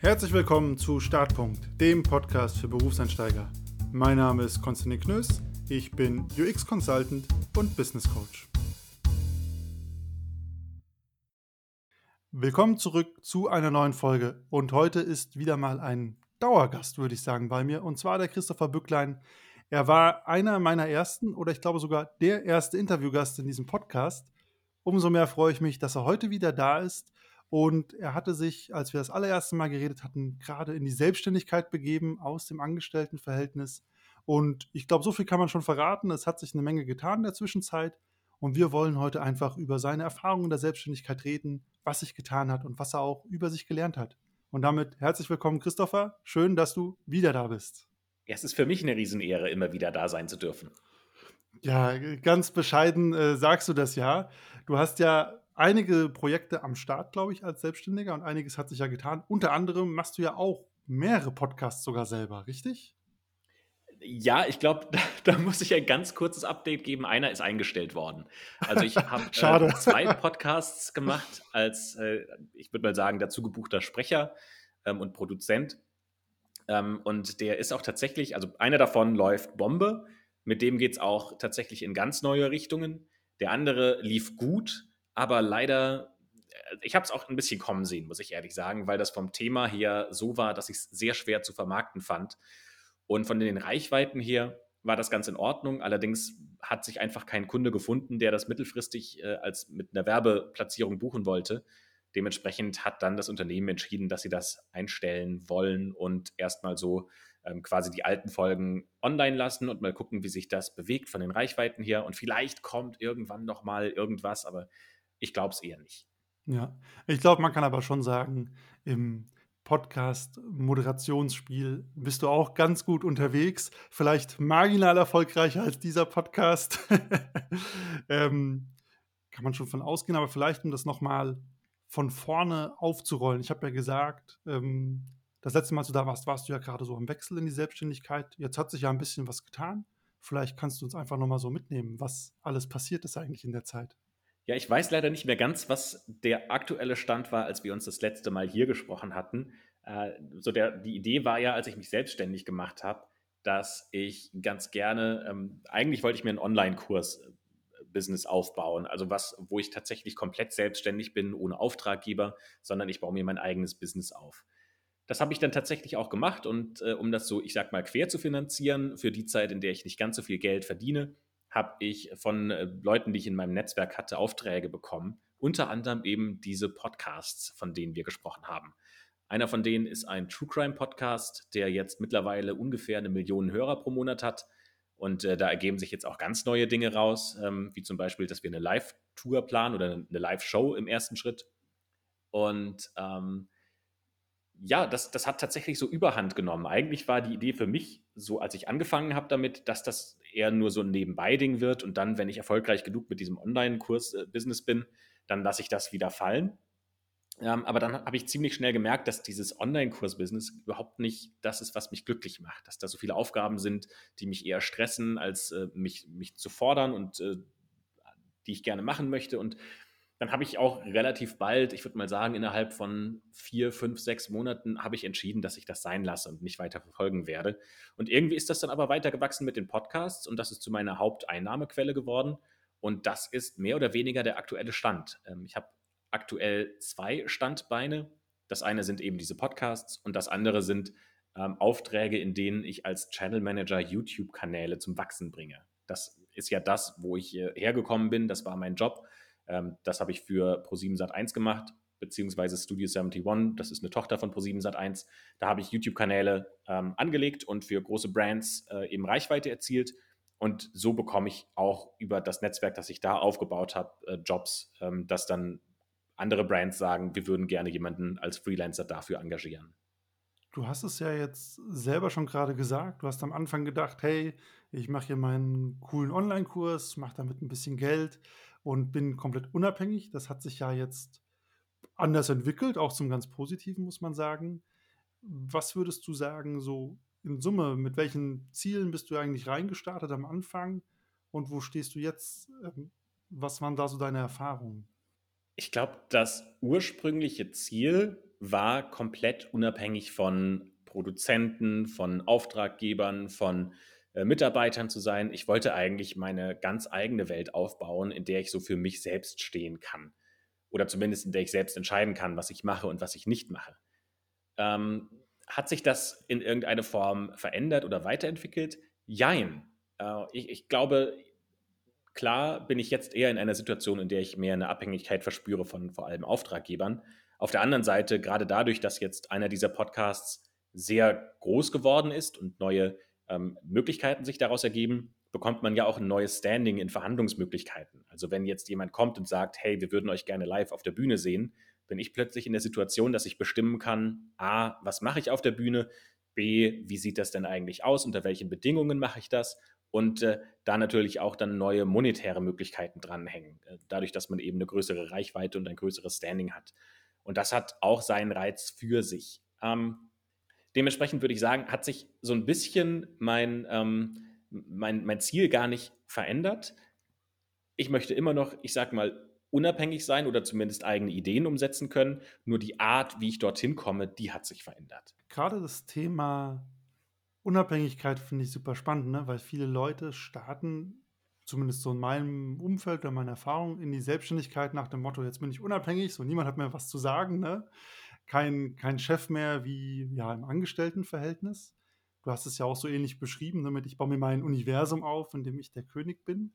Herzlich willkommen zu Startpunkt, dem Podcast für Berufseinsteiger. Mein Name ist Konstantin Knöss, ich bin UX-Consultant und Business Coach. Willkommen zurück zu einer neuen Folge und heute ist wieder mal ein Dauergast, würde ich sagen, bei mir und zwar der Christopher Bücklein. Er war einer meiner ersten oder ich glaube sogar der erste Interviewgast in diesem Podcast. Umso mehr freue ich mich, dass er heute wieder da ist und er hatte sich, als wir das allererste Mal geredet hatten, gerade in die Selbstständigkeit begeben aus dem Angestelltenverhältnis. Und ich glaube, so viel kann man schon verraten. Es hat sich eine Menge getan in der Zwischenzeit. Und wir wollen heute einfach über seine Erfahrungen in der Selbstständigkeit reden, was sich getan hat und was er auch über sich gelernt hat. Und damit herzlich willkommen, Christopher. Schön, dass du wieder da bist. Ja, es ist für mich eine Riesenehre, immer wieder da sein zu dürfen. Ja, ganz bescheiden äh, sagst du das ja. Du hast ja einige Projekte am Start, glaube ich, als Selbstständiger und einiges hat sich ja getan. Unter anderem machst du ja auch mehrere Podcasts sogar selber, richtig? Ja, ich glaube, da, da, muss ich ein ganz kurzes Update geben. Einer ist eingestellt worden. Also ich habe äh, zwei Podcasts gemacht als, äh, ich würde mal sagen, dazu gebuchter Sprecher ähm, und Produzent. Ähm, und der ist auch tatsächlich, also einer davon läuft Bombe. Mit dem geht es auch tatsächlich in ganz neue Richtungen. Der andere lief gut, aber leider, äh, ich habe es auch ein bisschen kommen sehen, muss ich ehrlich sagen, weil das vom Thema her so war, dass ich es sehr schwer zu vermarkten fand. Und von den Reichweiten her war das ganz in Ordnung. Allerdings hat sich einfach kein Kunde gefunden, der das mittelfristig äh, als mit einer Werbeplatzierung buchen wollte. Dementsprechend hat dann das Unternehmen entschieden, dass sie das einstellen wollen und erstmal so ähm, quasi die alten Folgen online lassen und mal gucken, wie sich das bewegt von den Reichweiten her. Und vielleicht kommt irgendwann noch mal irgendwas, aber ich glaube es eher nicht. Ja, ich glaube, man kann aber schon sagen, im Podcast-Moderationsspiel bist du auch ganz gut unterwegs. Vielleicht marginal erfolgreicher als dieser Podcast. ähm, kann man schon von ausgehen, aber vielleicht, um das nochmal von vorne aufzurollen. Ich habe ja gesagt, ähm, das letzte Mal, als du da warst, warst du ja gerade so am Wechsel in die Selbstständigkeit. Jetzt hat sich ja ein bisschen was getan. Vielleicht kannst du uns einfach nochmal so mitnehmen, was alles passiert ist eigentlich in der Zeit. Ja, ich weiß leider nicht mehr ganz, was der aktuelle Stand war, als wir uns das letzte Mal hier gesprochen hatten. Äh, so der, die Idee war ja, als ich mich selbstständig gemacht habe, dass ich ganz gerne, ähm, eigentlich wollte ich mir einen Online-Kurs-Business äh, aufbauen, also was, wo ich tatsächlich komplett selbstständig bin, ohne Auftraggeber, sondern ich baue mir mein eigenes Business auf. Das habe ich dann tatsächlich auch gemacht und äh, um das so, ich sag mal, quer zu finanzieren für die Zeit, in der ich nicht ganz so viel Geld verdiene, habe ich von äh, Leuten, die ich in meinem Netzwerk hatte, Aufträge bekommen. Unter anderem eben diese Podcasts, von denen wir gesprochen haben. Einer von denen ist ein True Crime Podcast, der jetzt mittlerweile ungefähr eine Million Hörer pro Monat hat. Und äh, da ergeben sich jetzt auch ganz neue Dinge raus, ähm, wie zum Beispiel, dass wir eine Live-Tour planen oder eine Live-Show im ersten Schritt. Und ähm, ja, das, das hat tatsächlich so überhand genommen. Eigentlich war die Idee für mich, so als ich angefangen habe damit, dass das eher nur so ein Nebenbei-Ding wird und dann, wenn ich erfolgreich genug mit diesem Online-Kurs-Business bin, dann lasse ich das wieder fallen. Ähm, aber dann habe ich ziemlich schnell gemerkt, dass dieses Online-Kurs-Business überhaupt nicht das ist, was mich glücklich macht. Dass da so viele Aufgaben sind, die mich eher stressen, als äh, mich, mich zu fordern und äh, die ich gerne machen möchte. Und dann habe ich auch relativ bald, ich würde mal sagen, innerhalb von vier, fünf, sechs Monaten habe ich entschieden, dass ich das sein lasse und nicht weiter verfolgen werde. Und irgendwie ist das dann aber weiter gewachsen mit den Podcasts und das ist zu meiner Haupteinnahmequelle geworden. Und das ist mehr oder weniger der aktuelle Stand. Ähm, ich habe aktuell zwei Standbeine. Das eine sind eben diese Podcasts und das andere sind ähm, Aufträge, in denen ich als Channel Manager YouTube-Kanäle zum Wachsen bringe. Das ist ja das, wo ich hergekommen bin. Das war mein Job das habe ich für Pro7 Sat1 gemacht, beziehungsweise Studio 71, das ist eine Tochter von Pro7 Sat1. Da habe ich YouTube-Kanäle ähm, angelegt und für große Brands äh, eben Reichweite erzielt. Und so bekomme ich auch über das Netzwerk, das ich da aufgebaut habe, äh, Jobs, ähm, dass dann andere Brands sagen, wir würden gerne jemanden als Freelancer dafür engagieren. Du hast es ja jetzt selber schon gerade gesagt. Du hast am Anfang gedacht, hey, ich mache hier meinen coolen Online-Kurs, mache damit ein bisschen Geld und bin komplett unabhängig. Das hat sich ja jetzt anders entwickelt, auch zum ganz Positiven, muss man sagen. Was würdest du sagen, so in Summe, mit welchen Zielen bist du eigentlich reingestartet am Anfang und wo stehst du jetzt? Ähm, was waren da so deine Erfahrungen? Ich glaube, das ursprüngliche Ziel war komplett unabhängig von Produzenten, von Auftraggebern, von äh, Mitarbeitern zu sein. Ich wollte eigentlich meine ganz eigene Welt aufbauen, in der ich so für mich selbst stehen kann. Oder zumindest in der ich selbst entscheiden kann, was ich mache und was ich nicht mache. Ähm, hat sich das in irgendeine Form verändert oder weiterentwickelt? Jein. Äh, ich, ich glaube, klar bin ich jetzt eher in einer Situation, in der ich mehr eine Abhängigkeit verspüre von vor allem Auftraggebern. Auf der anderen Seite, gerade dadurch, dass jetzt einer dieser Podcasts sehr groß geworden ist und neue ähm, Möglichkeiten sich daraus ergeben, bekommt man ja auch ein neues Standing in Verhandlungsmöglichkeiten. Also wenn jetzt jemand kommt und sagt, hey, wir würden euch gerne live auf der Bühne sehen, bin ich plötzlich in der Situation, dass ich bestimmen kann, a, was mache ich auf der Bühne, b, wie sieht das denn eigentlich aus, unter welchen Bedingungen mache ich das und äh, da natürlich auch dann neue monetäre Möglichkeiten dranhängen, äh, dadurch, dass man eben eine größere Reichweite und ein größeres Standing hat. Und das hat auch seinen Reiz für sich. Ähm, dementsprechend würde ich sagen, hat sich so ein bisschen mein, ähm, mein, mein Ziel gar nicht verändert. Ich möchte immer noch, ich sag mal, unabhängig sein oder zumindest eigene Ideen umsetzen können. Nur die Art, wie ich dorthin komme, die hat sich verändert. Gerade das Thema Unabhängigkeit finde ich super spannend, ne? weil viele Leute starten, zumindest so in meinem Umfeld oder meiner Erfahrung, in die Selbstständigkeit nach dem Motto, jetzt bin ich unabhängig, so niemand hat mehr was zu sagen. Ne? Kein, kein Chef mehr wie ja, im Angestelltenverhältnis. Du hast es ja auch so ähnlich beschrieben, damit ich baue mir mein Universum auf, in dem ich der König bin.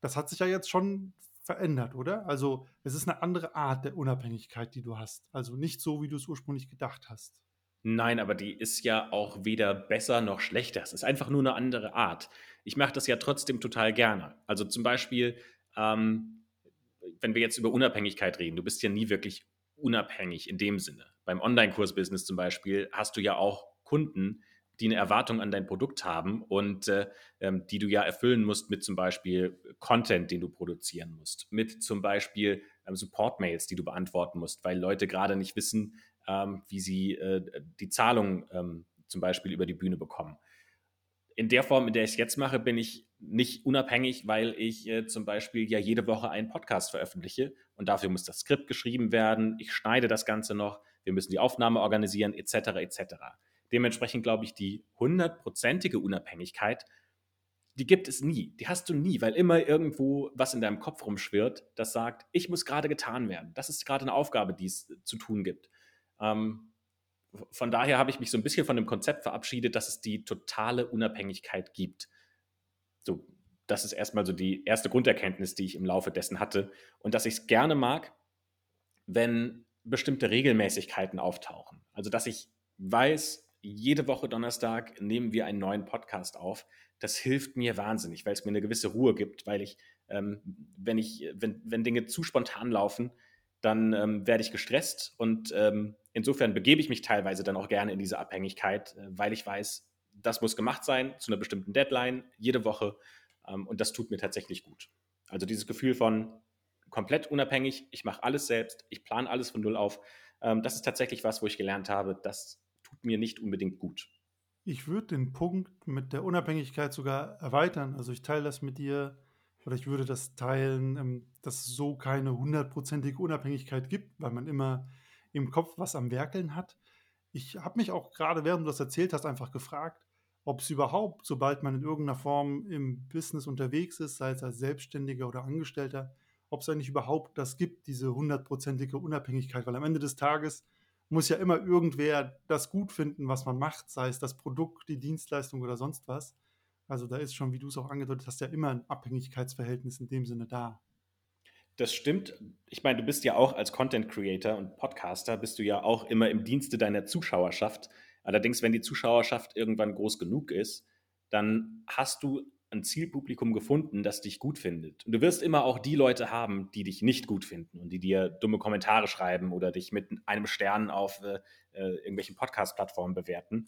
Das hat sich ja jetzt schon verändert, oder? Also es ist eine andere Art der Unabhängigkeit, die du hast. Also nicht so, wie du es ursprünglich gedacht hast. Nein, aber die ist ja auch weder besser noch schlechter. Es ist einfach nur eine andere Art. Ich mache das ja trotzdem total gerne. Also zum Beispiel, ähm, wenn wir jetzt über Unabhängigkeit reden, du bist ja nie wirklich unabhängig in dem Sinne. Beim Online-Kurs-Business zum Beispiel hast du ja auch Kunden, die eine Erwartung an dein Produkt haben und äh, ähm, die du ja erfüllen musst mit zum Beispiel Content, den du produzieren musst, mit zum Beispiel ähm, Support-Mails, die du beantworten musst, weil Leute gerade nicht wissen, ähm, wie sie äh, die Zahlung ähm, zum Beispiel über die Bühne bekommen in der Form, in der ich es jetzt mache, bin ich nicht unabhängig, weil ich äh, zum Beispiel ja jede Woche einen Podcast veröffentliche und dafür muss das Skript geschrieben werden, ich schneide das Ganze noch, wir müssen die Aufnahme organisieren, etc. etc. Dementsprechend glaube ich, die hundertprozentige Unabhängigkeit, die gibt es nie. Die hast du nie, weil immer irgendwo was in deinem Kopf rumschwirrt, das sagt, ich muss gerade getan werden. Das ist gerade eine Aufgabe, die es zu tun gibt. Ähm, von daher habe ich mich so ein bisschen von dem Konzept verabschiedet, dass es die totale Unabhängigkeit gibt. So, das ist erstmal so die erste Grunderkenntnis, die ich im Laufe dessen hatte. Und dass ich es gerne mag, wenn bestimmte Regelmäßigkeiten auftauchen. Also, dass ich weiß, jede Woche Donnerstag nehmen wir einen neuen Podcast auf. Das hilft mir wahnsinnig, weil es mir eine gewisse Ruhe gibt, weil ich, ähm, wenn ich, wenn, wenn Dinge zu spontan laufen, dann ähm, werde ich gestresst und ähm, insofern begebe ich mich teilweise dann auch gerne in diese Abhängigkeit, äh, weil ich weiß, das muss gemacht sein zu einer bestimmten Deadline, jede Woche ähm, und das tut mir tatsächlich gut. Also dieses Gefühl von komplett unabhängig, ich mache alles selbst, ich plane alles von null auf, ähm, das ist tatsächlich was, wo ich gelernt habe, das tut mir nicht unbedingt gut. Ich würde den Punkt mit der Unabhängigkeit sogar erweitern. Also ich teile das mit dir oder ich würde das teilen, ähm, dass es so keine hundertprozentige Unabhängigkeit gibt, weil man immer im Kopf was am Werkeln hat. Ich habe mich auch gerade, während du das erzählt hast, einfach gefragt, ob es überhaupt, sobald man in irgendeiner Form im Business unterwegs ist, sei es als Selbstständiger oder Angestellter, ob es eigentlich überhaupt das gibt, diese hundertprozentige Unabhängigkeit, weil am Ende des Tages muss ja immer irgendwer das gut finden, was man macht, sei es das Produkt, die Dienstleistung oder sonst was. Also da ist schon, wie du es auch angedeutet hast, ja immer ein Abhängigkeitsverhältnis in dem Sinne da. Das stimmt. Ich meine, du bist ja auch als Content Creator und Podcaster, bist du ja auch immer im Dienste deiner Zuschauerschaft. Allerdings, wenn die Zuschauerschaft irgendwann groß genug ist, dann hast du ein Zielpublikum gefunden, das dich gut findet. Und du wirst immer auch die Leute haben, die dich nicht gut finden und die dir dumme Kommentare schreiben oder dich mit einem Stern auf äh, äh irgendwelchen Podcast-Plattformen bewerten.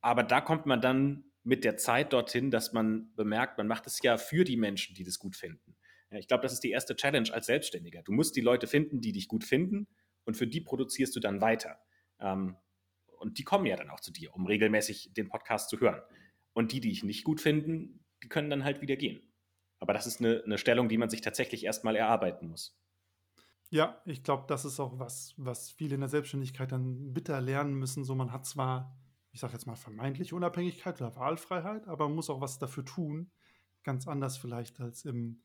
Aber da kommt man dann mit der Zeit dorthin, dass man bemerkt, man macht es ja für die Menschen, die das gut finden. Ja, ich glaube, das ist die erste Challenge als Selbstständiger. Du musst die Leute finden, die dich gut finden und für die produzierst du dann weiter. Ähm, und die kommen ja dann auch zu dir, um regelmäßig den Podcast zu hören. Und die, die ich nicht gut finden, die können dann halt wieder gehen. Aber das ist eine, eine Stellung, die man sich tatsächlich erstmal erarbeiten muss. Ja, ich glaube, das ist auch was, was viele in der Selbstständigkeit dann bitter lernen müssen. So, man hat zwar, ich sage jetzt mal, vermeintliche Unabhängigkeit oder Wahlfreiheit, aber man muss auch was dafür tun. Ganz anders vielleicht als im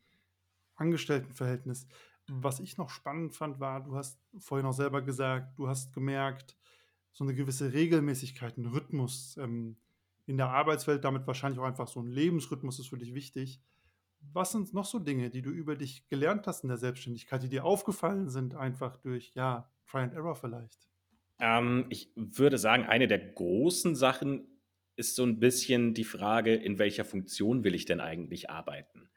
Angestelltenverhältnis. Was ich noch spannend fand, war, du hast vorhin auch selber gesagt, du hast gemerkt, so eine gewisse Regelmäßigkeit, ein Rhythmus ähm, in der Arbeitswelt, damit wahrscheinlich auch einfach so ein Lebensrhythmus ist für dich wichtig. Was sind noch so Dinge, die du über dich gelernt hast in der Selbstständigkeit, die dir aufgefallen sind, einfach durch, ja, Try and Error vielleicht? Ähm, ich würde sagen, eine der großen Sachen ist so ein bisschen die Frage, in welcher Funktion will ich denn eigentlich arbeiten?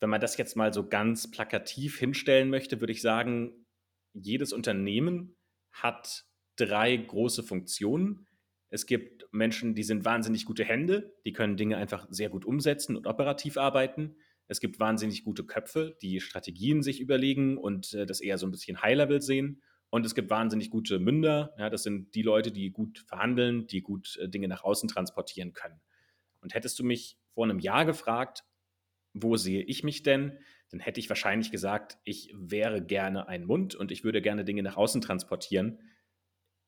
Wenn man das jetzt mal so ganz plakativ hinstellen möchte, würde ich sagen, jedes Unternehmen hat drei große Funktionen. Es gibt Menschen, die sind wahnsinnig gute Hände, die können Dinge einfach sehr gut umsetzen und operativ arbeiten. Es gibt wahnsinnig gute Köpfe, die Strategien sich überlegen und äh, das eher so ein bisschen High-Level sehen. Und es gibt wahnsinnig gute Münder. Ja, das sind die Leute, die gut verhandeln, die gut äh, Dinge nach außen transportieren können. Und hättest du mich vor einem Jahr gefragt, wo sehe ich mich denn? Dann hätte ich wahrscheinlich gesagt, ich wäre gerne ein Mund und ich würde gerne Dinge nach außen transportieren.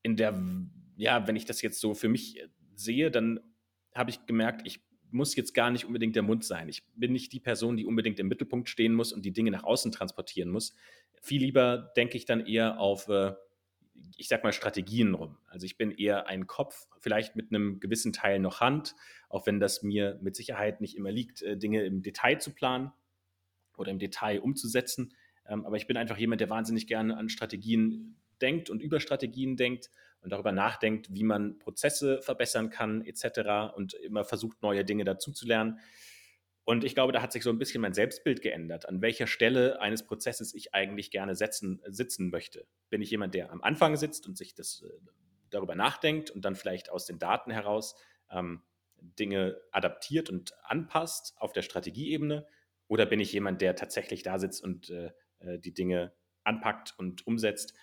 In der, ja, wenn ich das jetzt so für mich sehe, dann habe ich gemerkt, ich muss jetzt gar nicht unbedingt der Mund sein. Ich bin nicht die Person, die unbedingt im Mittelpunkt stehen muss und die Dinge nach außen transportieren muss. Viel lieber denke ich dann eher auf, äh, ich sag mal, Strategien rum. Also ich bin eher ein Kopf, vielleicht mit einem gewissen Teil noch Hand, auch wenn das mir mit Sicherheit nicht immer liegt, äh, Dinge im Detail zu planen oder im Detail umzusetzen. Ähm, aber ich bin einfach jemand, der wahnsinnig gerne an Strategien denkt und über Strategien denkt und darüber nachdenkt, wie man Prozesse verbessern kann, etc. und immer versucht, neue Dinge dazuzulernen. Und ich glaube, da hat sich so ein bisschen mein Selbstbild geändert, an welcher Stelle eines Prozesses ich eigentlich gerne setzen, sitzen möchte. Bin ich jemand, der am Anfang sitzt und sich das äh, darüber nachdenkt und dann vielleicht aus den Daten heraus ähm, Dinge adaptiert und anpasst auf der Strategieebene? Oder bin ich jemand, der tatsächlich da sitzt und äh, äh die Dinge anpackt und umsetzt?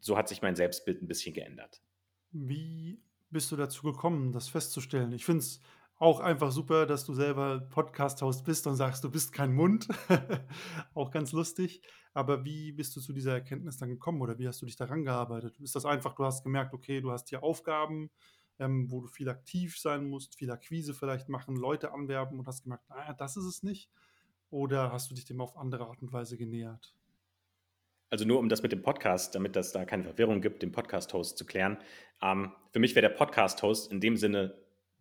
so hat sich mein Selbstbild ein bisschen geändert. Wie bist du dazu gekommen, das festzustellen? Ich finde es auch einfach super, dass du selber Podcast-Host bist und sagst, du bist kein Mund. auch ganz lustig. Aber wie bist du zu dieser Erkenntnis dann gekommen oder wie hast du dich daran gearbeitet? Ist das einfach, du hast gemerkt, okay, du hast hier Aufgaben, ähm, wo du viel aktiv sein musst, viel Akquise vielleicht machen, Leute anwerben und hast gemerkt, naja, das ist es nicht? Oder hast du dich dem auf andere Art und Weise genähert? also nur um das mit dem Podcast, damit das da keine Verwirrung gibt, den Podcast-Host zu klären. Ähm, für mich wäre der Podcast-Host in dem Sinne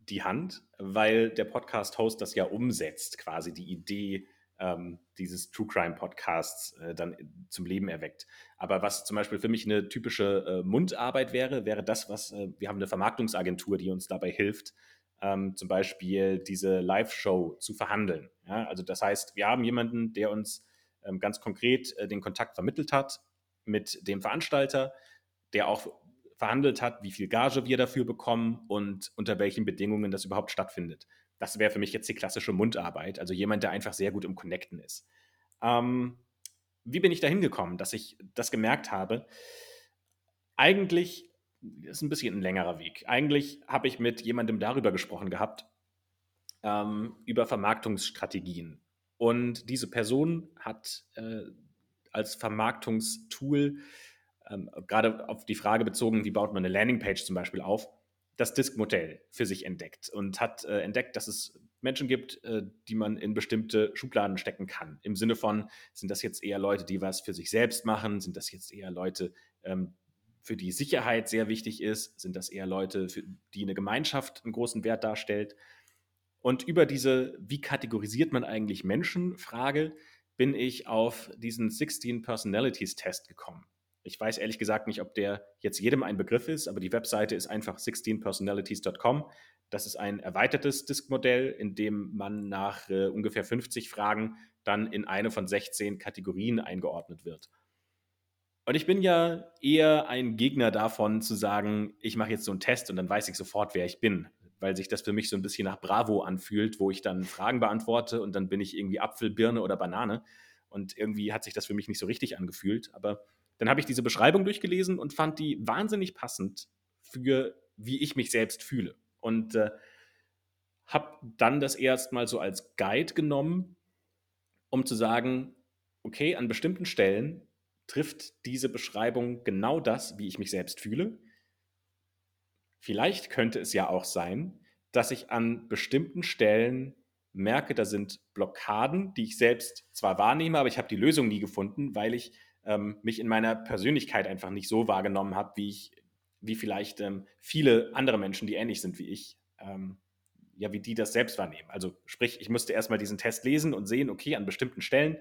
die Hand, weil der Podcast-Host das ja umsetzt, quasi die Idee ähm, dieses True Crime Podcasts äh, dann zum Leben erweckt. Aber was zum Beispiel für mich eine typische äh, Mundarbeit wäre, wäre das, was äh, wir haben eine Vermarktungsagentur, die uns dabei hilft, ähm, zum Beispiel diese Live-Show zu verhandeln. Ja? Also das heißt, wir haben jemanden, der uns ähm, ganz konkret äh, den Kontakt vermittelt hat mit dem Veranstalter, der auch verhandelt hat, wie viel Gage wir dafür bekommen und unter welchen Bedingungen das überhaupt stattfindet. Das wäre für mich jetzt die klassische Mundarbeit, also jemand, der einfach sehr gut im Connecten ist. Ähm, wie bin ich da hingekommen, dass ich das gemerkt habe? Eigentlich ist ein bisschen ein längerer Weg. Eigentlich habe ich mit jemandem darüber gesprochen gehabt, ähm, über Vermarktungsstrategien. Und diese Person hat äh, als Vermarktungstool, ähm, gerade auf die Frage bezogen, wie baut man eine Landingpage zum Beispiel auf, das Disk-Modell für sich entdeckt und hat äh, entdeckt, dass es Menschen gibt, äh, die man in bestimmte Schubladen stecken kann. Im Sinne von, sind das jetzt eher Leute, die was für sich selbst machen? Sind das jetzt eher Leute, ähm, für die Sicherheit sehr wichtig ist? Sind das eher Leute, für die eine Gemeinschaft einen großen Wert darstellt? Und über diese, wie kategorisiert man eigentlich Menschen, Frage, bin ich auf diesen 16 Personalities Test gekommen. Ich weiß ehrlich gesagt nicht, ob der jetzt jedem ein Begriff ist, aber die Webseite ist einfach 16personalities.com. Das ist ein erweitertes Diskmodell, in dem man nach äh, ungefähr 50 Fragen dann in eine von 16 Kategorien eingeordnet wird. Und ich bin ja eher ein Gegner davon zu sagen, ich mache jetzt so einen Test und dann weiß ich sofort, wer ich bin weil sich das für mich so ein bisschen nach Bravo anfühlt, wo ich dann Fragen beantworte und dann bin ich irgendwie Apfel, Birne oder Banane. Und irgendwie hat sich das für mich nicht so richtig angefühlt. Aber dann habe ich diese Beschreibung durchgelesen und fand die wahnsinnig passend für, wie ich mich selbst fühle. Und äh, habe dann das erstmal so als Guide genommen, um zu sagen, okay, an bestimmten Stellen trifft diese Beschreibung genau das, wie ich mich selbst fühle? Vielleicht könnte es ja auch sein, dass ich an bestimmten Stellen merke, da sind Blockaden, die ich selbst zwar wahrnehme, aber ich habe die Lösung nie gefunden, weil ich ähm, mich in meiner Persönlichkeit einfach nicht so wahrgenommen habe, wie ich, wie vielleicht ähm, viele andere Menschen, die ähnlich sind wie ich, ähm, ja, wie die das selbst wahrnehmen. Also sprich, ich musste erstmal diesen Test lesen und sehen, okay, an bestimmten Stellen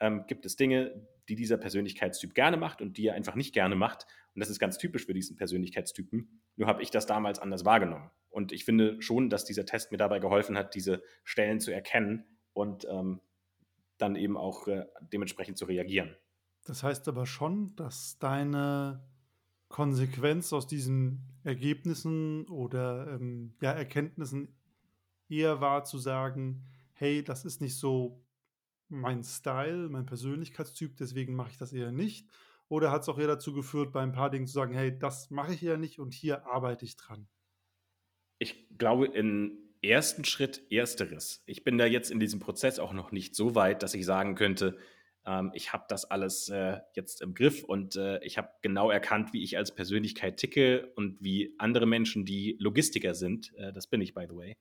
ähm, gibt es Dinge, die dieser Persönlichkeitstyp gerne macht und die er einfach nicht gerne macht. Und das ist ganz typisch für diesen Persönlichkeitstypen. Nur habe ich das damals anders wahrgenommen. Und ich finde schon, dass dieser Test mir dabei geholfen hat, diese Stellen zu erkennen und ähm, dann eben auch äh, dementsprechend zu reagieren. Das heißt aber schon, dass deine Konsequenz aus diesen Ergebnissen oder ähm, ja, Erkenntnissen eher war zu sagen, hey, das ist nicht so mein Style, mein Persönlichkeitstyp, deswegen mache ich das eher nicht. Oder hat es auch eher dazu geführt, bei ein paar Dingen zu sagen, hey, das mache ich eher nicht und hier arbeite ich dran? Ich glaube, im ersten Schritt ersteres. Ich bin da jetzt in diesem Prozess auch noch nicht so weit, dass ich sagen könnte, ähm, ich habe das alles äh, jetzt im Griff und äh, ich habe genau erkannt, wie ich als Persönlichkeit ticke und wie andere Menschen, die Logistiker sind, äh, das bin ich, by the way,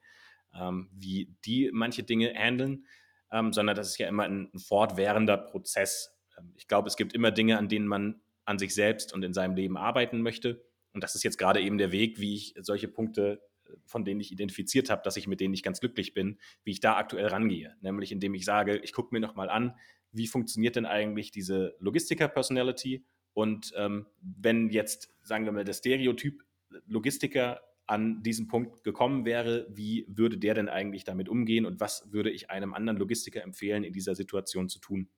ähm, wie die manche Dinge handeln, ähm, sondern das ist ja immer ein, ein fortwährender Prozess. Ähm, ich glaube, es gibt immer Dinge, an denen man an sich selbst und in seinem Leben arbeiten möchte. Und das ist jetzt gerade eben der Weg, wie ich solche Punkte, äh, von denen ich identifiziert habe, dass ich mit denen nicht ganz glücklich bin, wie ich da aktuell rangehe. Nämlich indem ich sage, ich gucke mir nochmal an, wie funktioniert denn eigentlich diese Logistiker-Personality? Und ähm, wenn jetzt, sagen wir mal, der Stereotyp Logistiker an diesen Punkt gekommen wäre, wie würde der denn eigentlich damit umgehen und was würde ich einem anderen Logistiker empfehlen, in dieser Situation zu tun?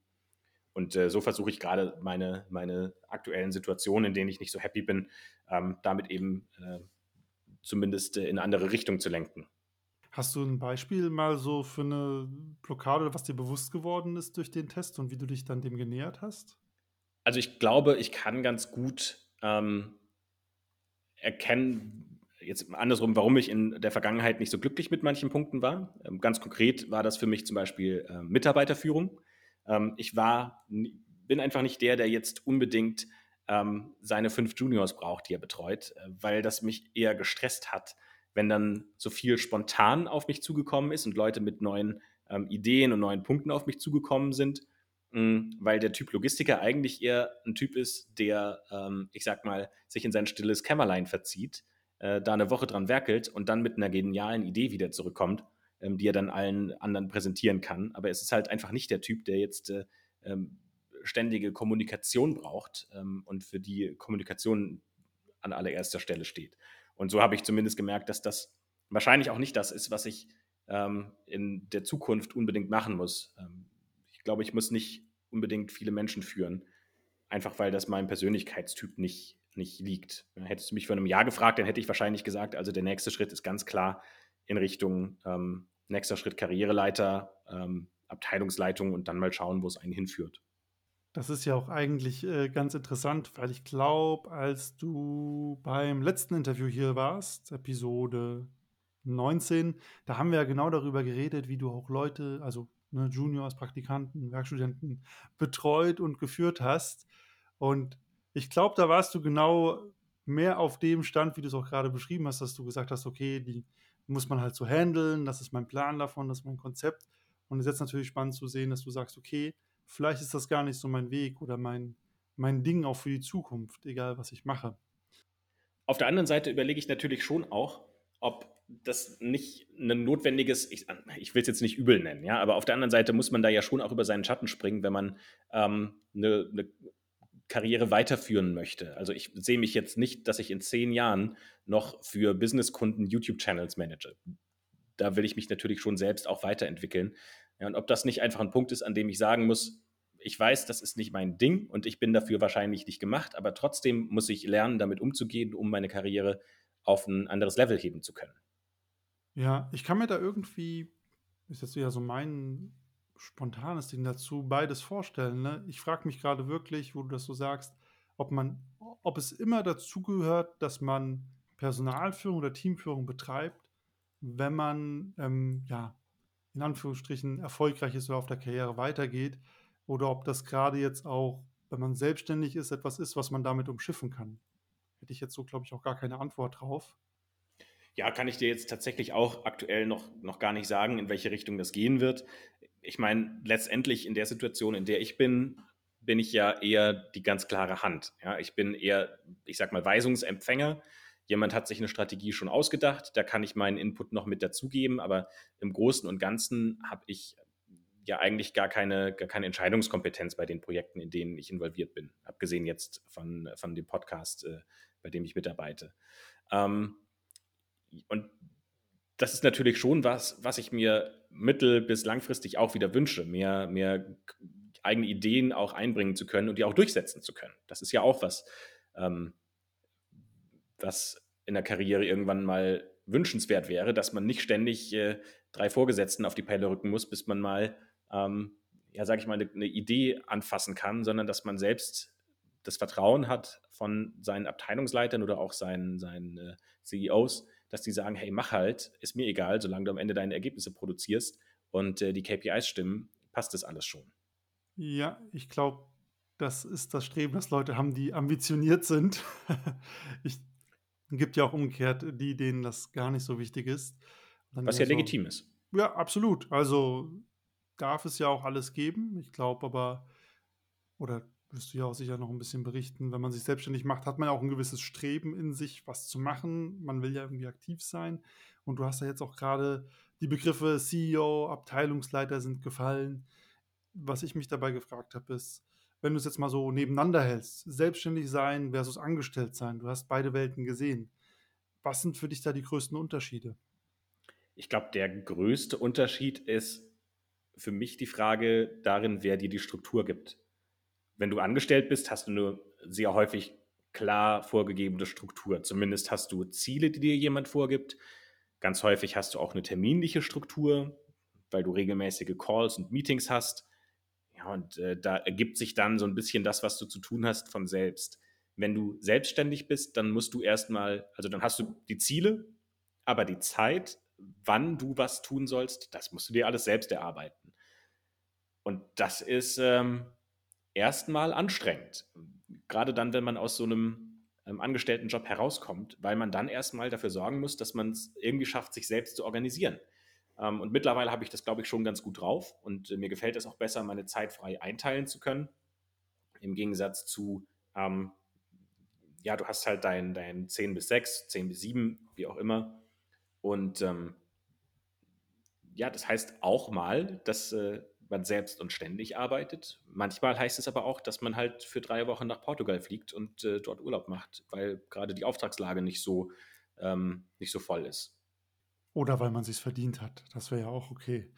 Und äh, so versuche ich gerade meine, meine aktuellen Situationen, in denen ich nicht so happy bin, ähm, damit eben äh, zumindest äh, in eine andere Richtung zu lenken. Hast du ein Beispiel mal so für eine Blockade, was dir bewusst geworden ist durch den Test und wie du dich dann dem genähert hast? Also ich glaube, ich kann ganz gut ähm, erkennen, jetzt andersrum, warum ich in der Vergangenheit nicht so glücklich mit manchen Punkten war. Ähm, ganz konkret war das für mich zum Beispiel äh, Mitarbeiterführung. Ähm, ich war, bin einfach nicht der, der jetzt unbedingt ähm, seine fünf Juniors braucht, die er betreut, äh, weil das mich eher gestresst hat, wenn dann so viel spontan auf mich zugekommen ist und Leute mit neuen ähm, Ideen und neuen Punkten auf mich zugekommen sind, mh, mm, weil der Typ Logistiker eigentlich eher ein Typ ist, der, ähm, ich sag mal, sich in sein stilles Kämmerlein verzieht äh, da eine Woche dran werkelt und dann mit einer genialen Idee wieder zurückkommt, ähm, die er dann allen anderen präsentieren kann. Aber es ist halt einfach nicht der Typ, der jetzt äh, ähm, ständige Kommunikation braucht ähm, und für die Kommunikation an allererster Stelle steht. Und so habe ich zumindest gemerkt, dass das wahrscheinlich auch nicht das ist, was ich ähm, in der Zukunft unbedingt machen muss. Ähm, ich glaube, ich muss nicht unbedingt viele Menschen führen, einfach weil das meinem Persönlichkeitstyp nicht, nicht liegt. Hättest du mich vor einem Jahr gefragt, dann hätte ich wahrscheinlich gesagt, also der nächste Schritt ist ganz klar in Richtung ähm, nächster Schritt Karriereleiter, ähm, Abteilungsleitung und dann mal schauen, wo es einen hinführt. Das ist ja auch eigentlich äh, ganz interessant, weil ich glaube, als du beim letzten Interview hier warst, Episode 19, da haben wir ja genau darüber geredet, wie du auch Leute, also ne, Juniors, Praktikanten, Werkstudenten betreut und geführt hast. Und ich glaube, da warst du genau mehr auf dem Stand, wie du es auch gerade beschrieben hast, dass du gesagt hast, okay, die muss man halt so handeln, das ist mein Plan davon, das ist mein Konzept. Und es ist jetzt natürlich spannend zu sehen, dass du sagst, okay, vielleicht ist das gar nicht so mein Weg oder mein, mein Ding auch für die Zukunft, egal was ich mache. Auf der anderen Seite überlege ich natürlich schon auch, ob das nicht ein notwendiges, ich, ich will es jetzt nicht übel nennen, ja, aber auf der anderen Seite muss man da ja schon auch über seinen Schatten springen, wenn man ähm, eine, eine Karriere weiterführen möchte. Also ich sehe mich jetzt nicht, dass ich in zehn Jahren noch für Businesskunden YouTube-Channels manage. Da will ich mich natürlich schon selbst auch weiterentwickeln. Ja, und ob das nicht einfach ein Punkt ist, an dem ich sagen muss, ich weiß, das ist nicht mein Ding und ich bin dafür wahrscheinlich nicht gemacht, aber trotzdem muss ich lernen, damit umzugehen, um meine Karriere auf ein anderes Level heben zu können. Ja, ich kann mir da irgendwie, ist jetzt ja so mein spontanes Ding dazu, beides vorstellen. Ne? Ich frage mich gerade wirklich, wo du das so sagst, ob man, ob es immer dazu gehört, dass man Personalführung oder Teamführung betreibt, wenn man ähm, ja in Anführungsstrichen erfolgreich ist oder auf der Karriere weitergeht, oder ob das gerade jetzt auch wenn man selbstständig ist, etwas ist, was man damit umschiffen kann. Hätte ich jetzt so, glaube ich, auch gar keine Antwort drauf. Ja, kann ich dir jetzt tatsächlich auch aktuell noch, noch gar nicht sagen, in welche Richtung das gehen wird. Ich meine, letztendlich in der Situation, in der ich bin, bin ich ja eher die ganz klare Hand. Ja, ich bin eher, ich sag mal, Weisungsempfänger. Jemand hat sich eine Strategie schon ausgedacht, da kann ich meinen Input noch mit dazugeben, aber im Großen und Ganzen habe ich ja eigentlich gar keine, gar keine Entscheidungskompetenz bei den Projekten, in denen ich involviert bin, abgesehen jetzt von, von dem Podcast, äh, bei dem ich mitarbeite. Ähm, und das ist natürlich schon was, was ich mir mittel- bis langfristig auch wieder wünsche, mehr, mehr eigene Ideen auch einbringen zu können und die auch durchsetzen zu können. Das ist ja auch was, ähm, was in der Karriere irgendwann mal wünschenswert wäre, dass man nicht ständig äh, drei Vorgesetzten auf die Pelle rücken muss, bis man mal, ähm, ja, sage ich mal, eine, eine, Idee anfassen kann, sondern dass man selbst das Vertrauen hat von seinen Abteilungsleitern oder auch seinen, seinen äh, CEOs, dass die sagen, hey, mach halt, ist mir egal, solange du am Ende deine Ergebnisse produzierst und äh, die KPIs stimmen, passt das alles schon. Ja, ich glaube, das ist das Streben, das Leute haben, die ambitioniert sind. ich gibt ja auch umgekehrt die, denen das gar nicht so wichtig ist. Was ja so, legitim ist. Ja, absolut. Also darf es ja auch alles geben. Ich glaube aber, oder wirst du ja auch sicher noch ein bisschen berichten, wenn man sich selbstständig macht, hat man ja auch ein gewisses Streben in sich, was zu machen. Man will ja irgendwie aktiv sein. Und du hast ja jetzt auch gerade die Begriffe CEO, Abteilungsleiter sind gefallen was ich mich dabei gefragt habe, ist, wenn du es jetzt mal so nebeneinander hältst, selbstständig sein versus angestellt sein, du hast beide Welten gesehen. Was sind für dich da die größten Unterschiede? Ich glaube, der größte Unterschied ist für mich die Frage darin, wer dir die Struktur gibt. Wenn du angestellt bist, hast du nur sehr häufig klar vorgegebene Struktur. Zumindest hast du Ziele, die dir jemand vorgibt. Ganz häufig hast du auch eine terminliche Struktur, weil du regelmäßige Calls und Meetings hast. Ja, und äh, da ergibt sich dann so ein bisschen das, was du zu tun hast, von selbst. Wenn du selbstständig bist, dann musst du erstmal, also dann hast du die Ziele, aber die Zeit, wann du was tun sollst, das musst du dir alles selbst erarbeiten. Und das ist ähm, erstmal anstrengend. Gerade dann, wenn man aus so einem ähm, Angestelltenjob herauskommt, weil man dann erstmal dafür sorgen muss, dass man es irgendwie schafft, sich selbst zu organisieren. Ähm, und mittlerweile habe ich das, glaube ich, schon ganz gut drauf. Und äh, mir gefällt es auch besser, meine Zeit frei einteilen zu können. Im Gegensatz zu, ähm, ja, du hast halt dein, dein 10 bis 6, 10 bis 7, wie auch immer. Und ähm, ja, das heißt auch mal, dass äh, man selbst und ständig arbeitet. Manchmal heißt es aber auch, dass man halt für drei Wochen nach Portugal fliegt und äh, dort Urlaub macht, weil gerade die Auftragslage nicht so, ähm, nicht so voll ist. Oder weil man sich's verdient hat. Das wäre ja auch okay.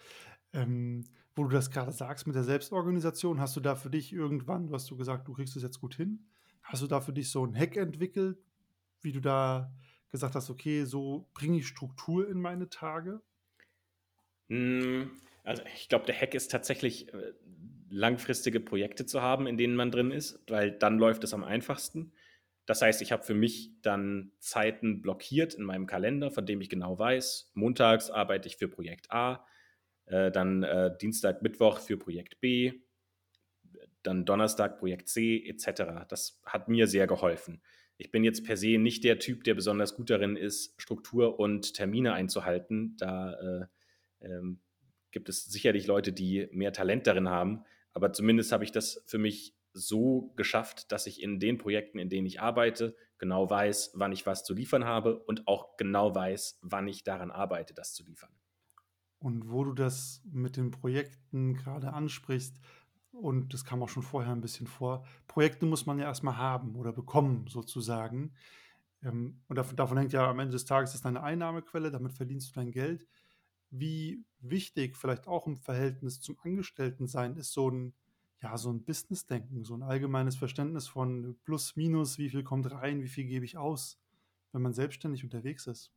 Ähm, wo du das gerade sagst mit der Selbstorganisation, hast du da für dich irgendwann, du hast du gesagt, du kriegst es jetzt gut hin, hast du da für dich so ein Hack entwickelt, wie du da gesagt hast, okay, so bringe ich Struktur in meine Tage? Hm, also ich glaube, der Hack ist tatsächlich äh, langfristige Projekte zu haben, in denen man drin ist, weil dann läuft es am einfachsten. Das heißt, ich habe für mich dann Zeiten blockiert in meinem Kalender, von dem ich genau weiß, montags arbeite ich für Projekt A, äh, dann äh, Dienstag, Mittwoch für Projekt B, dann Donnerstag Projekt C etc. Das hat mir sehr geholfen. Ich bin jetzt per se nicht der Typ, der besonders gut darin ist, Struktur und Termine einzuhalten. Da äh, ähm, gibt es sicherlich Leute, die mehr Talent darin haben, aber zumindest habe ich das für mich so geschafft, dass ich in den Projekten, in denen ich arbeite, genau weiß, wann ich was zu liefern habe und auch genau weiß, wann ich daran arbeite, das zu liefern. Und wo du das mit den Projekten gerade ansprichst, und das kam auch schon vorher ein bisschen vor, Projekte muss man ja erstmal haben oder bekommen, sozusagen. Ähm, und davon, hängt ja am Ende des Tages ist deine Einnahmequelle, damit verdienst du dein Geld. Wie wichtig, vielleicht auch im Verhältnis zum Angestelltensein, ist so ein ja, so ein Business-Denken, so ein allgemeines Verständnis von Plus, Minus, wie viel kommt rein, wie viel gebe ich aus, wenn man selbstständig unterwegs ist.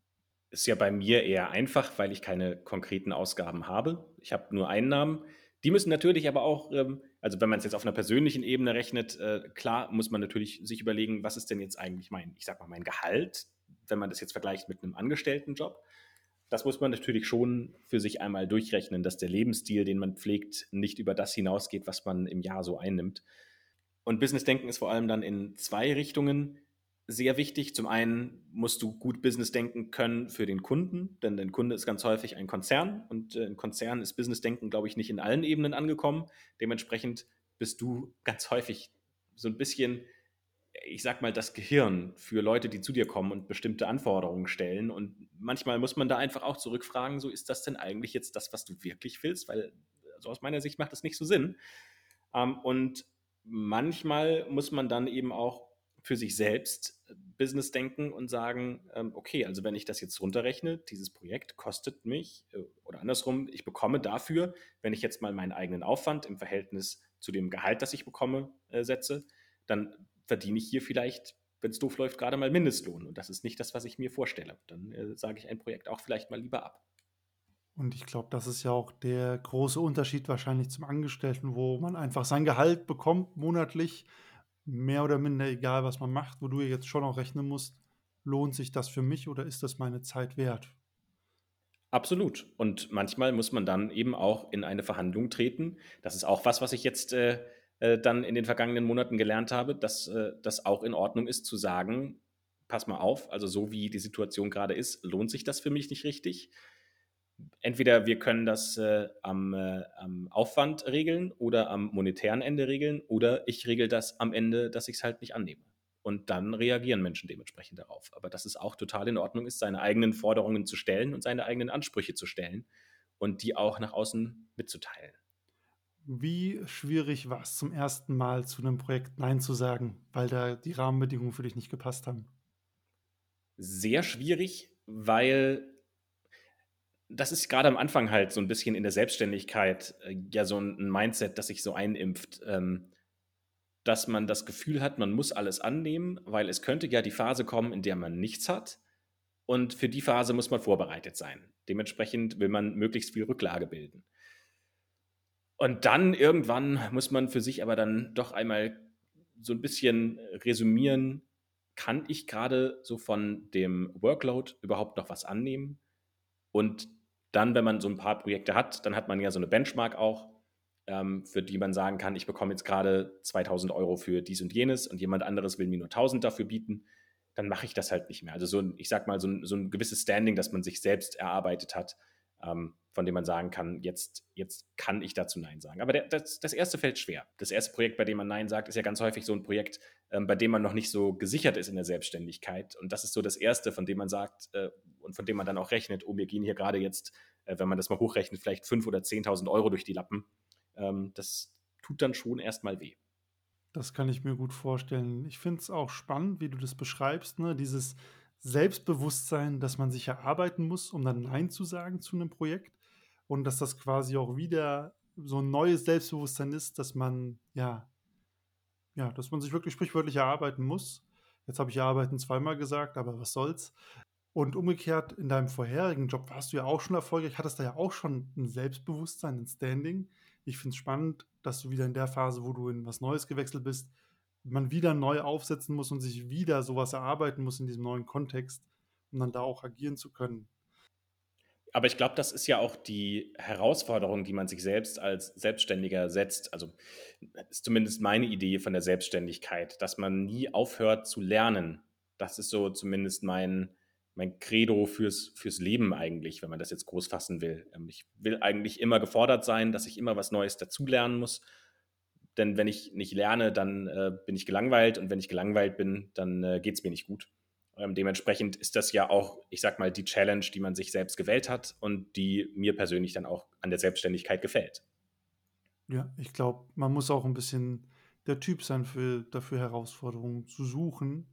Ist ja bei mir eher einfach, weil ich keine konkreten Ausgaben habe. Ich habe nur Einnahmen. Die müssen natürlich aber auch, ähm, also wenn man es jetzt auf einer persönlichen Ebene rechnet, äh, klar muss man natürlich sich überlegen, was ist denn jetzt eigentlich mein, ich sag mal, mein Gehalt, wenn man das jetzt vergleicht mit einem Angestelltenjob das muss man natürlich schon für sich einmal durchrechnen, dass der Lebensstil, den man pflegt, nicht über das hinausgeht, was man im Jahr so einnimmt. Und Business-Denken ist vor allem dann in zwei Richtungen sehr wichtig. Zum einen musst du gut Business denken können für den Kunden, denn dein Kunde ist ganz häufig ein Konzern und äh, ein Konzern ist Business Denken, glaube ich, nicht in allen Ebenen angekommen. Dementsprechend bist du ganz häufig so ein bisschen, ich sag mal, das Gehirn für Leute, die zu dir kommen und bestimmte Anforderungen stellen. Und manchmal muss man da einfach auch zurückfragen, so ist das denn eigentlich jetzt das, was du wirklich willst? Weil also aus meiner Sicht macht das nicht so Sinn. Ähm, und manchmal muss man dann eben auch für sich selbst äh, Business denken und sagen, ähm, okay, also wenn ich das jetzt runterrechne, dieses Projekt kostet mich äh, oder andersrum, ich bekomme dafür, wenn ich jetzt mal meinen eigenen Aufwand im Verhältnis zu dem Gehalt, das ich bekomme, äh, setze, dann verdiene ich hier vielleicht, wenn es doof läuft, gerade mal Mindestlohn. Und das ist nicht das, was ich mir vorstelle. Dann äh, sage ich ein Projekt auch vielleicht mal lieber ab. Und ich glaube, das ist ja auch der große Unterschied wahrscheinlich zum Angestellten, wo man einfach sein Gehalt bekommt monatlich mehr oder minder egal, was man macht, wo du jetzt schon auch rechnen musst, lohnt sich das für mich oder ist das meine Zeit wert? Absolut. Und manchmal muss man dann eben auch in eine Verhandlung treten. Das ist auch was, was ich jetzt äh, äh, dann in den vergangenen Monaten gelernt habe, dass äh, das auch in Ordnung ist zu sagen, pass mal auf, also so wie die Situation gerade ist, lohnt sich das für mich nicht richtig entweder wir können das äh, am, äh, am, Aufwand regeln oder am monetären Ende regeln oder ich regel das am Ende, dass ich es halt nicht annehme. Und dann reagieren Menschen dementsprechend darauf. Aber dass es auch total in Ordnung ist, seine eigenen Forderungen zu stellen und seine eigenen Ansprüche zu stellen und die auch nach außen mitzuteilen. Wie schwierig war es zum ersten Mal zu einem Projekt Nein zu sagen, weil da die Rahmenbedingungen für dich nicht gepasst haben? Sehr schwierig, weil das ist gerade am Anfang halt so ein bisschen in der Selbstständigkeit äh, ja so ein Mindset, das sich so einimpft, ähm, dass man das Gefühl hat, man muss alles annehmen, weil es könnte ja die Phase kommen, in der man nichts hat. Und für die Phase muss man vorbereitet sein. Dementsprechend will man möglichst viel Rücklage bilden. Und dann irgendwann muss man für sich aber dann doch einmal so ein bisschen resümieren, kann ich gerade so von dem Workload überhaupt noch was annehmen? Und dann, wenn man so ein paar Projekte hat, dann hat man ja so eine Benchmark auch, ähm, für die man sagen kann, ich bekomme jetzt gerade 2000 Euro für dies und jenes und jemand anderes will mir nur 1000 dafür bieten, dann mache ich das halt nicht mehr. Also so ein, ich sag mal, so ein, so ein gewisses Standing, das man sich selbst erarbeitet hat, ähm, von dem man sagen kann, jetzt, jetzt kann ich dazu Nein sagen. Aber der, das, das erste fällt schwer. Das erste Projekt, bei dem man Nein sagt, ist ja ganz häufig so ein Projekt, ähm, bei dem man noch nicht so gesichert ist in der Selbstständigkeit. Und das ist so das erste, von dem man sagt äh, und von dem man dann auch rechnet, oh, mir gehen hier gerade jetzt, äh, wenn man das mal hochrechnet, vielleicht 5.000 oder 10.000 Euro durch die Lappen. Ähm, das tut dann schon erstmal weh. Das kann ich mir gut vorstellen. Ich finde es auch spannend, wie du das beschreibst, ne? dieses Selbstbewusstsein, dass man sich erarbeiten muss, um dann Nein zu sagen zu einem Projekt und dass das quasi auch wieder so ein neues Selbstbewusstsein ist, dass man ja, ja, dass man sich wirklich sprichwörtlich erarbeiten muss. Jetzt habe ich Arbeiten zweimal gesagt, aber was soll's. Und umgekehrt, in deinem vorherigen Job warst du ja auch schon erfolgreich, hattest da ja auch schon ein Selbstbewusstsein, ein Standing. Ich finde es spannend, dass du wieder in der Phase, wo du in was Neues gewechselt bist, man wieder neu aufsetzen muss und sich wieder sowas erarbeiten muss in diesem neuen Kontext, um dann da auch agieren zu können. Aber ich glaube, das ist ja auch die Herausforderung, die man sich selbst als Selbstständiger setzt. Also ist zumindest meine Idee von der Selbstständigkeit, dass man nie aufhört zu lernen. Das ist so zumindest mein, mein Credo fürs, fürs Leben eigentlich, wenn man das jetzt groß fassen will. Ähm, ich will eigentlich immer gefordert sein, dass ich immer was Neues dazulernen muss denn wenn ich nicht lerne, dann äh, bin ich gelangweilt und wenn ich gelangweilt bin, dann äh, geht es mir nicht gut. Ähm, dementsprechend ist das ja auch, ich sag mal, die Challenge, die man sich selbst gewählt hat und die mir persönlich dann auch an der Selbstständigkeit gefällt. Ja, ich glaube, man muss auch ein bisschen der Typ sein, für, dafür Herausforderungen zu suchen,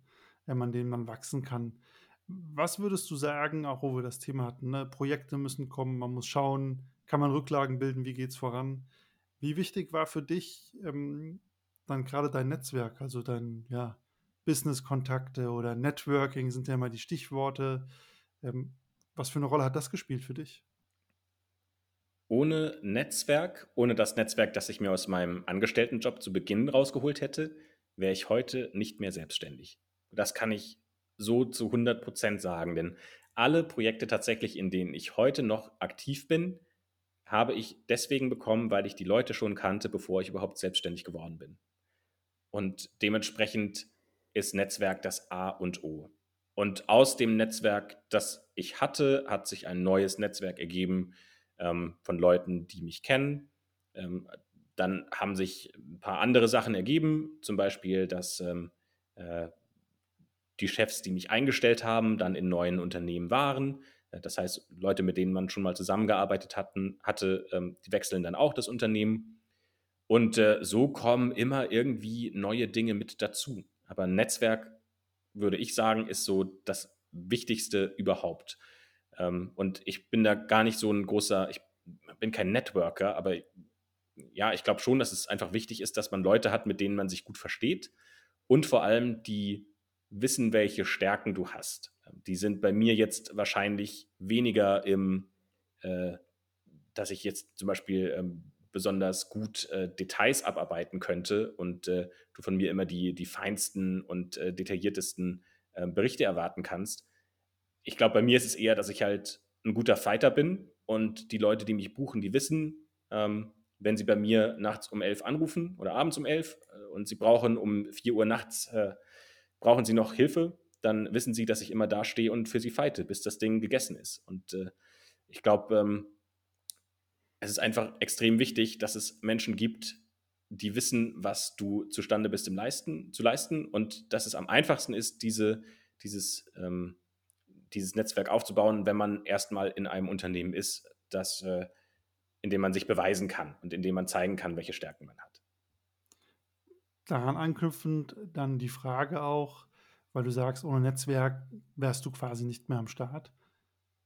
an denen man wachsen kann. Was würdest du sagen, auch wo wir das Thema hatten, ne? Projekte müssen kommen, man muss schauen, kann man Rücklagen bilden, wie geht es voran? Wie wichtig war für dich ähm, dann gerade dein Netzwerk, also dein ja, Business-Kontakte oder Networking sind ja immer die Stichworte. Ähm, was für eine Rolle hat das gespielt für dich? Ohne Netzwerk, ohne das Netzwerk, das ich mir aus meinem Angestelltenjob zu Beginn rausgeholt hätte, wäre ich heute nicht mehr selbstständig. Das kann ich so zu 100 Prozent sagen, denn alle Projekte tatsächlich, in denen ich heute noch aktiv bin, habe ich deswegen bekommen, weil ich die Leute schon kannte, bevor ich überhaupt selbstständig geworden bin. Und dementsprechend ist Netzwerk das A und O. Und aus dem Netzwerk, das ich hatte, hat sich ein neues Netzwerk ergeben ähm, von Leuten, die mich kennen. Ähm, dann haben sich ein paar andere Sachen ergeben, zum Beispiel, dass ähm, äh, die Chefs, die mich eingestellt haben, dann in neuen Unternehmen waren. Äh, das heißt, Leute, mit denen man schon mal zusammengearbeitet hatten, hatte, ähm, die wechseln dann auch das Unternehmen. Und äh, so kommen immer irgendwie neue Dinge mit dazu. Aber ein Netzwerk, würde ich sagen, ist so das Wichtigste überhaupt. Ähm, und ich bin da gar nicht so ein großer, ich bin kein Networker, aber ja, ich glaube schon, dass es einfach wichtig ist, dass man Leute hat, mit denen man sich gut versteht und vor allem die wissen, welche Stärken du hast. Die sind bei mir jetzt wahrscheinlich weniger im, äh, dass ich jetzt zum Beispiel ähm, besonders gut äh, Details abarbeiten könnte und äh, du von mir immer die, die feinsten und äh, detailliertesten ähm, Berichte erwarten kannst. Ich glaube, bei mir ist es eher, dass ich halt ein guter Fighter bin und die Leute, die mich buchen, die wissen, ähm, wenn sie bei mir nachts um elf anrufen oder abends um elf äh, und sie brauchen um vier Uhr nachts, äh, brauchen sie noch Hilfe, dann wissen sie, dass ich immer da stehe und für sie fighte, bis das Ding gegessen ist. Und äh, ich glaube, ähm, es ist einfach extrem wichtig, dass es Menschen gibt, die wissen, was du zustande bist im Leisten, zu leisten und dass es am einfachsten ist, diese, dieses, ähm, dieses Netzwerk aufzubauen, wenn man erstmal in einem Unternehmen ist, das äh, in dem man sich beweisen kann und in dem man zeigen kann, welche Stärken man hat. Daran anknüpfend dann die Frage auch, weil du sagst, ohne Netzwerk wärst du quasi nicht mehr am Start.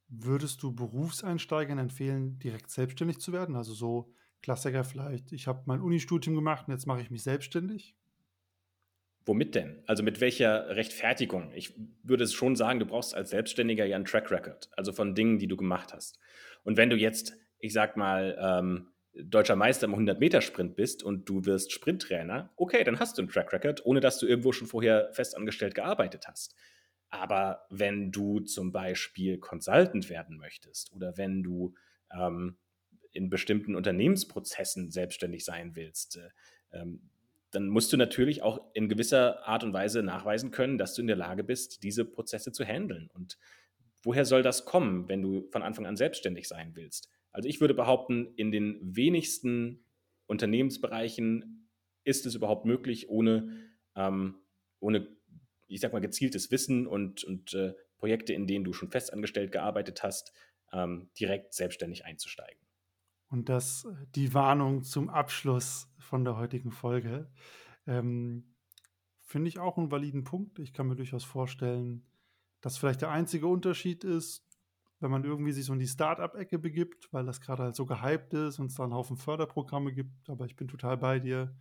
Würdest du Berufseinsteigern empfehlen, direkt selbstständig zu werden? Also so Klassiker vielleicht, ich habe mein Unistudium gemacht und jetzt mache ich mich selbstständig? Womit denn? Also mit welcher Rechtfertigung? Ich würde es schon sagen, du brauchst als Selbstständiger ja einen Track Record, also von Dingen, die du gemacht hast. Und wenn du jetzt ich sag mal, ähm, deutscher Meister im 100-Meter-Sprint bist und du wirst Sprinttrainer, okay, dann hast du einen Track Record, ohne dass du irgendwo schon vorher festangestellt gearbeitet hast. Aber wenn du zum Beispiel Consultant werden möchtest oder wenn du ähm, in bestimmten Unternehmensprozessen selbstständig sein willst, äh, ähm, dann musst du natürlich auch in gewisser Art und Weise nachweisen können, dass du in der Lage bist, diese Prozesse zu handeln. Und woher soll das kommen, wenn du von Anfang an selbstständig sein willst? Also ich würde behaupten, in den wenigsten Unternehmensbereichen ist es überhaupt möglich, ohne, ähm, ohne ich sag mal, gezieltes Wissen und, und äh, Projekte, in denen du schon festangestellt gearbeitet hast, ähm, direkt selbstständig einzusteigen. Und das die Warnung zum Abschluss von der heutigen Folge. Ähm, Finde ich auch einen validen Punkt. Ich kann mir durchaus vorstellen, dass vielleicht der einzige Unterschied ist, wenn man irgendwie sich so in die Start-up-Ecke begibt, weil das gerade halt so gehypt ist und es da einen Haufen Förderprogramme gibt. Aber ich bin total bei dir.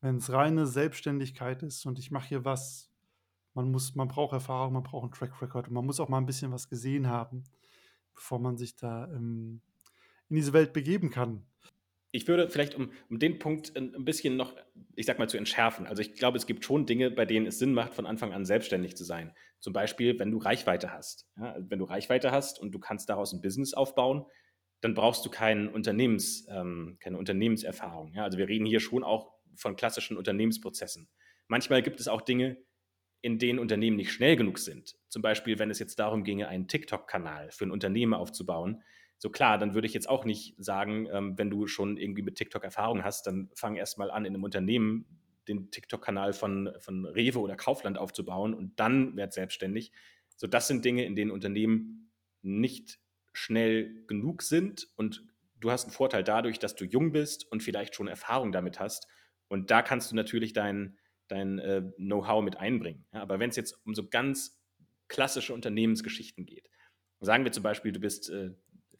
Wenn es reine Selbstständigkeit ist und ich mache hier was, man muss, man braucht Erfahrung, man braucht einen Track Record und man muss auch mal ein bisschen was gesehen haben, bevor man sich da ähm, in diese Welt begeben kann ich würde vielleicht, um, um den Punkt ein bisschen noch, ich sag mal, zu entschärfen. Also ich glaube, es gibt schon Dinge, bei denen es Sinn macht, von Anfang an selbstständig zu sein. Zum Beispiel, wenn du Reichweite hast. Ja, wenn du Reichweite hast und du kannst daraus ein Business aufbauen, dann brauchst du kein Unternehmens, ähm, keine Unternehmenserfahrung. Ja, also wir reden hier schon auch von klassischen Unternehmensprozessen. Manchmal gibt es auch Dinge, in denen Unternehmen nicht schnell genug sind. Zum Beispiel, wenn es jetzt darum ginge, einen TikTok-Kanal für ein Unternehmen aufzubauen, so klar, dann würde ich jetzt auch nicht sagen, ähm, wenn du schon irgendwie mit TikTok Erfahrung hast, dann fang erstmal an, in einem Unternehmen den TikTok-Kanal von, von Rewe oder Kaufland aufzubauen und dann werd selbstständig. So, das sind Dinge, in denen Unternehmen nicht schnell genug sind und du hast einen Vorteil dadurch, dass du jung bist und vielleicht schon Erfahrung damit hast. Und da kannst du natürlich dein, dein äh, Know-how mit einbringen. Ja, aber wenn es jetzt um so ganz klassische Unternehmensgeschichten geht, sagen wir zum Beispiel, du bist äh,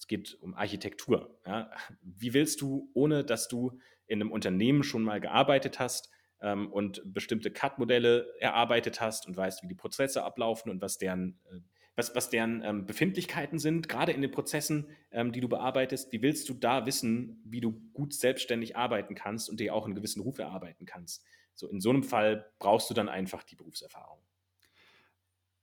es geht um Architektur. Ja. Wie willst du, ohne dass du in einem Unternehmen schon mal gearbeitet hast ähm, und bestimmte CAD-Modelle erarbeitet hast und weißt, wie die Prozesse ablaufen und was deren, äh, was, was deren ähm, Befindlichkeiten sind, gerade in den Prozessen, ähm, die du bearbeitest, wie willst du da wissen, wie du gut selbstständig arbeiten kannst und dir auch einen gewissen Ruf erarbeiten kannst? So in so einem Fall brauchst du dann einfach die Berufserfahrung.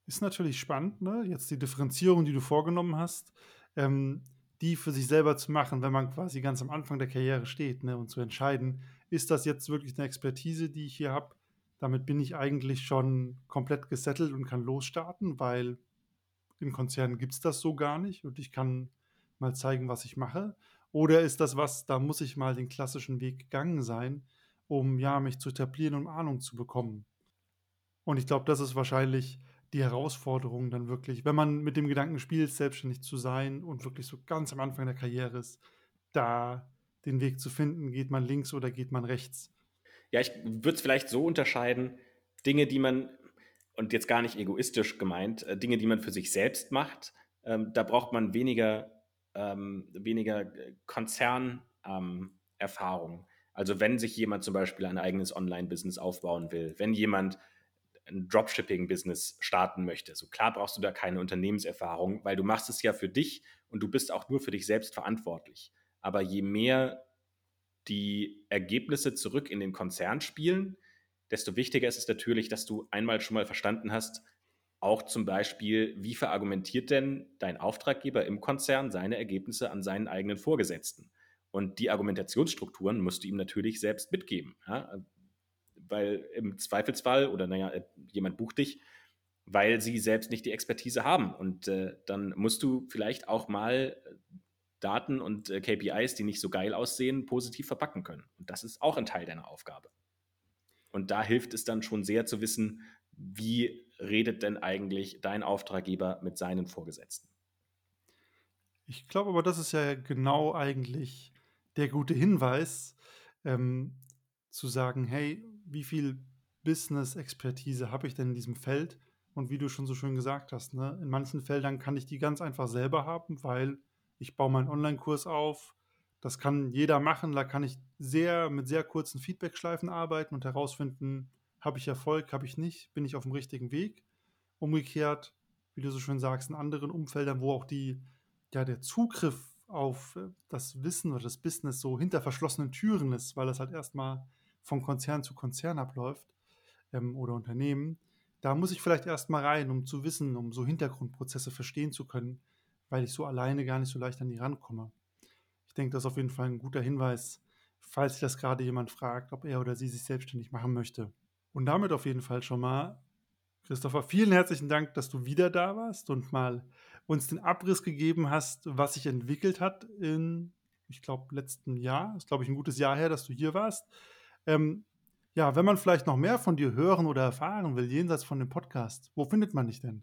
Ist natürlich spannend, ne? Jetzt die Differenzierung, die du vorgenommen hast ähm, die für sich selber zu machen, wenn man quasi ganz am Anfang der Karriere steht ne, und zu entscheiden, ist das jetzt wirklich eine Expertise, die ich hier habe, damit bin ich eigentlich schon komplett gesettelt und kann losstarten, weil in Konzernen gibt es das so gar nicht und ich kann mal zeigen, was ich mache. Oder ist das was, da muss ich mal den klassischen Weg gegangen sein, um ja mich zu etablieren und Ahnung zu bekommen. Und ich glaube, das ist wahrscheinlich die Herausforderung dann wirklich, wenn man mit dem Gedanken spielt, selbstständig zu sein und wirklich so ganz am Anfang der Karriere ist, da den Weg zu finden, geht man links oder geht man rechts. Ja, ich würde es vielleicht so unterscheiden, Dinge, die man, und jetzt gar nicht egoistisch gemeint, äh, Dinge, die man für sich selbst macht, ähm, da braucht man weniger, ähm, weniger äh, Konzernerfahrung. Ähm, also wenn sich jemand zum Beispiel ein eigenes Online-Business aufbauen will, wenn jemand ein Dropshipping-Business starten möchte. So klar brauchst du da keine Unternehmenserfahrung, weil du machst es ja für dich und du bist auch nur für dich selbst verantwortlich. Aber je mehr die Ergebnisse zurück in den Konzern spielen, desto wichtiger ist es natürlich, dass du einmal schon mal verstanden hast, auch zum Beispiel, wie verargumentiert denn dein Auftraggeber im Konzern seine Ergebnisse an seinen eigenen Vorgesetzten? Und die Argumentationsstrukturen musst du ihm natürlich selbst mitgeben. Ja? weil im Zweifelsfall oder naja, äh, jemand bucht dich, weil sie selbst nicht die Expertise haben. Und äh, dann musst du vielleicht auch mal äh, Daten und äh, KPIs, die nicht so geil aussehen, positiv verpacken können. Und das ist auch ein Teil deiner Aufgabe. Und da hilft es dann schon sehr zu wissen, wie redet denn eigentlich dein Auftraggeber mit seinen Vorgesetzten. Ich glaube aber, das ist ja genau eigentlich der gute Hinweis, ähm, zu sagen, hey, wie viel Business-Expertise habe ich denn in diesem Feld? Und wie du schon so schön gesagt hast, ne, in manchen Feldern kann ich die ganz einfach selber haben, weil ich baue meinen Online-Kurs auf. Das kann jeder machen. Da kann ich sehr mit sehr kurzen Feedback-Schleifen arbeiten und herausfinden, habe ich Erfolg, habe ich nicht, bin ich auf dem richtigen Weg. Umgekehrt, wie du so schön sagst, in anderen Umfeldern, wo auch die, ja, der Zugriff auf das Wissen oder das Business so hinter verschlossenen Türen ist, weil das halt erstmal von Konzern zu Konzern abläuft ähm, oder Unternehmen, da muss ich vielleicht erst mal rein, um zu wissen, um so Hintergrundprozesse verstehen zu können, weil ich so alleine gar nicht so leicht an die rankomme. Ich denke, das ist auf jeden Fall ein guter Hinweis, falls sich das gerade jemand fragt, ob er oder sie sich selbstständig machen möchte. Und damit auf jeden Fall schon mal, Christopher, vielen herzlichen Dank, dass du wieder da warst und mal uns den Abriss gegeben hast, was sich entwickelt hat in, ich glaube, letzten Jahr. Ist, glaube ich, ein gutes Jahr her, dass du hier warst. Ähm, ja, wenn man vielleicht noch mehr von dir hören oder erfahren will, jenseits von dem Podcast, wo findet man dich denn?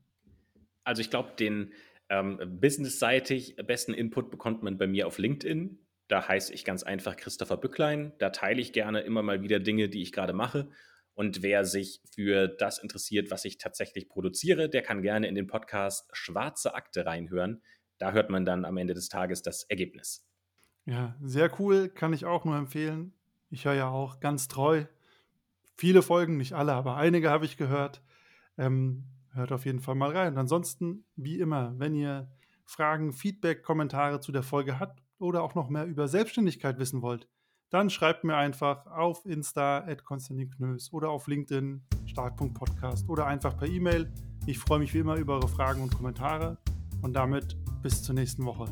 Also ich glaube, den ähm, businessseitig besten Input bekommt man bei mir auf LinkedIn. Da heiße ich ganz einfach Christopher Bücklein. Da teile ich gerne immer mal wieder Dinge, die ich gerade mache. Und wer sich für das interessiert, was ich tatsächlich produziere, der kann gerne in den Podcast Schwarze Akte reinhören. Da hört man dann am Ende des Tages das Ergebnis. Ja, sehr cool, kann ich auch nur empfehlen. Ich höre ja auch ganz treu viele Folgen, nicht alle, aber einige habe ich gehört. Ähm, hört auf jeden Fall mal rein. Und ansonsten, wie immer, wenn ihr Fragen, Feedback, Kommentare zu der Folge habt oder auch noch mehr über Selbstständigkeit wissen wollt, dann schreibt mir einfach auf Insta at Konstantin Knös oder auf LinkedIn Startpunkt Podcast oder einfach per E-Mail. Ich freue mich wie immer über eure Fragen und Kommentare und damit bis zur nächsten Woche.